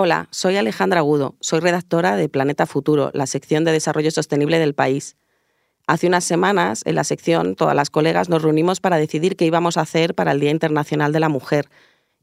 Hola, soy Alejandra Agudo, soy redactora de Planeta Futuro, la sección de desarrollo sostenible del país. Hace unas semanas, en la sección, todas las colegas nos reunimos para decidir qué íbamos a hacer para el Día Internacional de la Mujer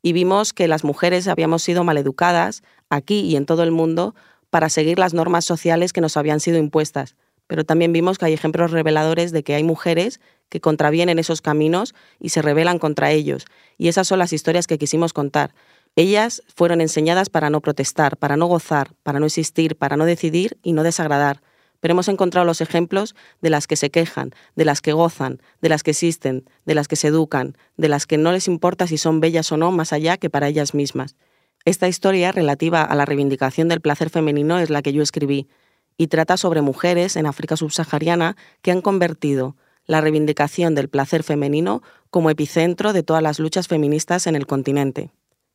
y vimos que las mujeres habíamos sido maleducadas, aquí y en todo el mundo, para seguir las normas sociales que nos habían sido impuestas. Pero también vimos que hay ejemplos reveladores de que hay mujeres que contravienen esos caminos y se rebelan contra ellos. Y esas son las historias que quisimos contar. Ellas fueron enseñadas para no protestar, para no gozar, para no existir, para no decidir y no desagradar. Pero hemos encontrado los ejemplos de las que se quejan, de las que gozan, de las que existen, de las que se educan, de las que no les importa si son bellas o no más allá que para ellas mismas. Esta historia relativa a la reivindicación del placer femenino es la que yo escribí y trata sobre mujeres en África subsahariana que han convertido la reivindicación del placer femenino como epicentro de todas las luchas feministas en el continente.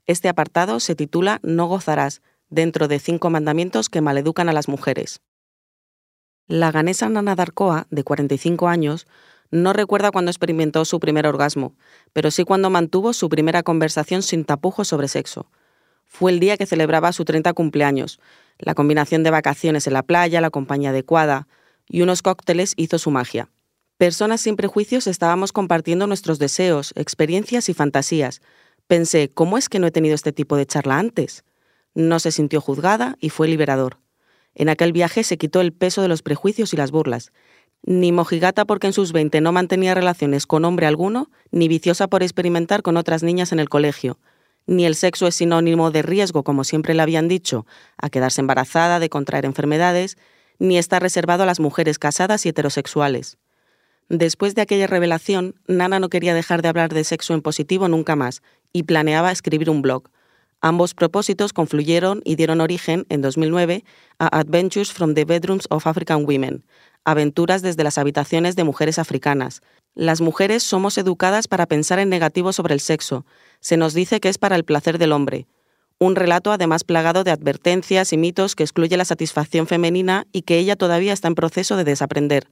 Este apartado se titula No gozarás, dentro de cinco mandamientos que maleducan a las mujeres. La ganesa Nana Darkoa, de 45 años, no recuerda cuando experimentó su primer orgasmo, pero sí cuando mantuvo su primera conversación sin tapujos sobre sexo. Fue el día que celebraba su 30 cumpleaños. La combinación de vacaciones en la playa, la compañía adecuada y unos cócteles hizo su magia. Personas sin prejuicios estábamos compartiendo nuestros deseos, experiencias y fantasías, Pensé, ¿cómo es que no he tenido este tipo de charla antes? No se sintió juzgada y fue liberador. En aquel viaje se quitó el peso de los prejuicios y las burlas. Ni mojigata porque en sus 20 no mantenía relaciones con hombre alguno, ni viciosa por experimentar con otras niñas en el colegio. Ni el sexo es sinónimo de riesgo, como siempre le habían dicho, a quedarse embarazada, de contraer enfermedades, ni está reservado a las mujeres casadas y heterosexuales. Después de aquella revelación, Nana no quería dejar de hablar de sexo en positivo nunca más y planeaba escribir un blog. Ambos propósitos confluyeron y dieron origen, en 2009, a Adventures from the Bedrooms of African Women, aventuras desde las habitaciones de mujeres africanas. Las mujeres somos educadas para pensar en negativo sobre el sexo. Se nos dice que es para el placer del hombre. Un relato además plagado de advertencias y mitos que excluye la satisfacción femenina y que ella todavía está en proceso de desaprender.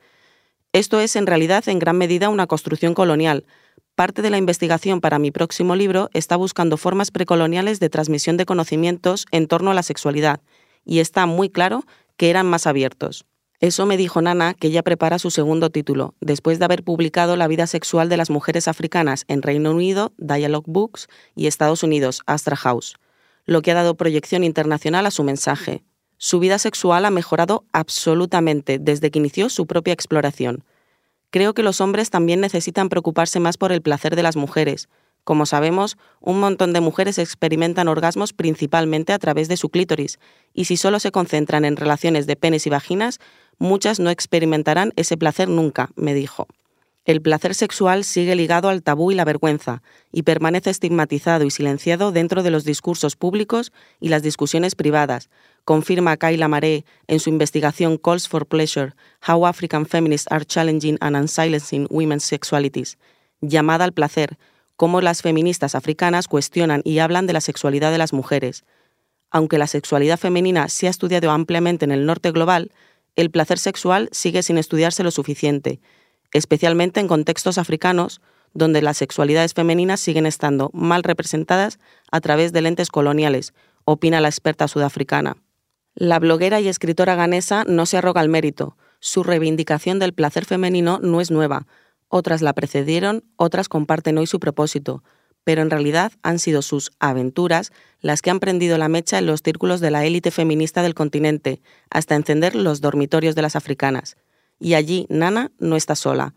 Esto es en realidad en gran medida una construcción colonial. Parte de la investigación para mi próximo libro está buscando formas precoloniales de transmisión de conocimientos en torno a la sexualidad, y está muy claro que eran más abiertos. Eso me dijo Nana, que ella prepara su segundo título, después de haber publicado La vida sexual de las mujeres africanas en Reino Unido, Dialogue Books, y Estados Unidos, Astra House, lo que ha dado proyección internacional a su mensaje. Su vida sexual ha mejorado absolutamente desde que inició su propia exploración. Creo que los hombres también necesitan preocuparse más por el placer de las mujeres. Como sabemos, un montón de mujeres experimentan orgasmos principalmente a través de su clítoris, y si solo se concentran en relaciones de penes y vaginas, muchas no experimentarán ese placer nunca, me dijo. El placer sexual sigue ligado al tabú y la vergüenza, y permanece estigmatizado y silenciado dentro de los discursos públicos y las discusiones privadas, confirma Kayla Maré en su investigación Calls for Pleasure, How African Feminists Are Challenging and Unsilencing Women's Sexualities, llamada al placer, cómo las feministas africanas cuestionan y hablan de la sexualidad de las mujeres. Aunque la sexualidad femenina se ha estudiado ampliamente en el norte global, el placer sexual sigue sin estudiarse lo suficiente, especialmente en contextos africanos donde las sexualidades femeninas siguen estando mal representadas a través de lentes coloniales, opina la experta sudafricana. La bloguera y escritora ganesa no se arroga el mérito. Su reivindicación del placer femenino no es nueva. Otras la precedieron, otras comparten hoy su propósito, pero en realidad han sido sus aventuras las que han prendido la mecha en los círculos de la élite feminista del continente, hasta encender los dormitorios de las africanas y allí Nana no está sola.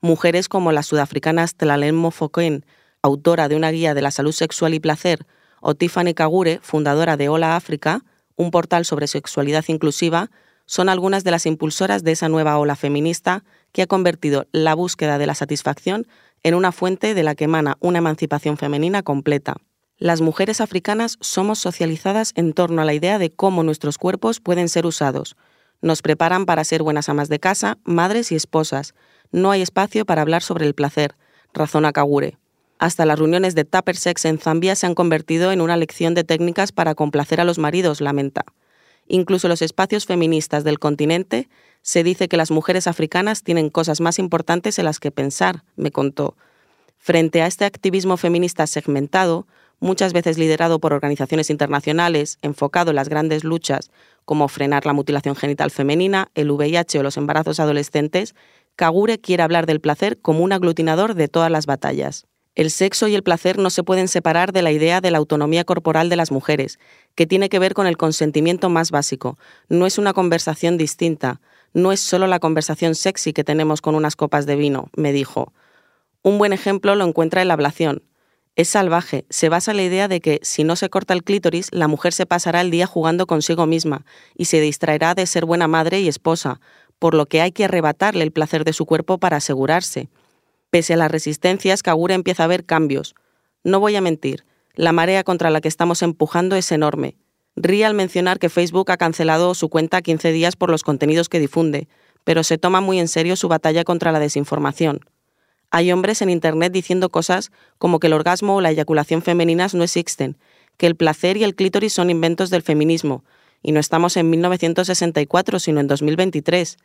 Mujeres como la sudafricana Tlalem Mofokeng, autora de una guía de la salud sexual y placer, o Tiffany Kagure, fundadora de Hola África, un portal sobre sexualidad inclusiva, son algunas de las impulsoras de esa nueva ola feminista que ha convertido la búsqueda de la satisfacción en una fuente de la que emana una emancipación femenina completa. Las mujeres africanas somos socializadas en torno a la idea de cómo nuestros cuerpos pueden ser usados, nos preparan para ser buenas amas de casa, madres y esposas. No hay espacio para hablar sobre el placer, razona Kagure. Hasta las reuniones de Tupper Sex en Zambia se han convertido en una lección de técnicas para complacer a los maridos, lamenta. Incluso los espacios feministas del continente se dice que las mujeres africanas tienen cosas más importantes en las que pensar, me contó. Frente a este activismo feminista segmentado, muchas veces liderado por organizaciones internacionales, enfocado en las grandes luchas como frenar la mutilación genital femenina, el VIH o los embarazos adolescentes, Kagure quiere hablar del placer como un aglutinador de todas las batallas. El sexo y el placer no se pueden separar de la idea de la autonomía corporal de las mujeres, que tiene que ver con el consentimiento más básico. No es una conversación distinta, no es solo la conversación sexy que tenemos con unas copas de vino, me dijo. Un buen ejemplo lo encuentra en la ablación. Es salvaje, se basa en la idea de que si no se corta el clítoris, la mujer se pasará el día jugando consigo misma y se distraerá de ser buena madre y esposa, por lo que hay que arrebatarle el placer de su cuerpo para asegurarse. Pese a las resistencias, Kagura empieza a ver cambios. No voy a mentir, la marea contra la que estamos empujando es enorme. Ríe al mencionar que Facebook ha cancelado su cuenta 15 días por los contenidos que difunde, pero se toma muy en serio su batalla contra la desinformación. Hay hombres en Internet diciendo cosas como que el orgasmo o la eyaculación femeninas no existen, que el placer y el clítoris son inventos del feminismo, y no estamos en 1964, sino en 2023.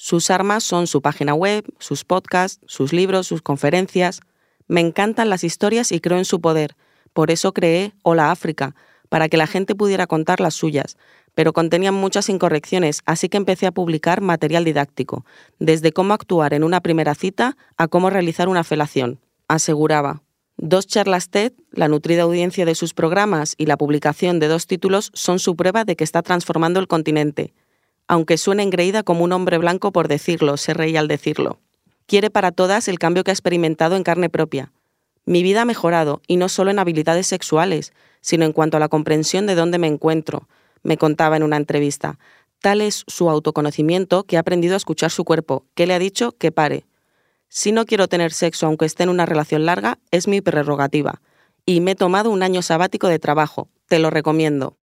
Sus armas son su página web, sus podcasts, sus libros, sus conferencias. Me encantan las historias y creo en su poder. Por eso creé Hola África, para que la gente pudiera contar las suyas, pero contenían muchas incorrecciones, así que empecé a publicar material didáctico, desde cómo actuar en una primera cita a cómo realizar una felación. Aseguraba. Dos charlas TED, la nutrida audiencia de sus programas y la publicación de dos títulos son su prueba de que está transformando el continente aunque suene engreída como un hombre blanco por decirlo, se reía al decirlo. Quiere para todas el cambio que ha experimentado en carne propia. Mi vida ha mejorado, y no solo en habilidades sexuales, sino en cuanto a la comprensión de dónde me encuentro, me contaba en una entrevista. Tal es su autoconocimiento que ha aprendido a escuchar su cuerpo, que le ha dicho que pare. Si no quiero tener sexo aunque esté en una relación larga, es mi prerrogativa. Y me he tomado un año sabático de trabajo. Te lo recomiendo.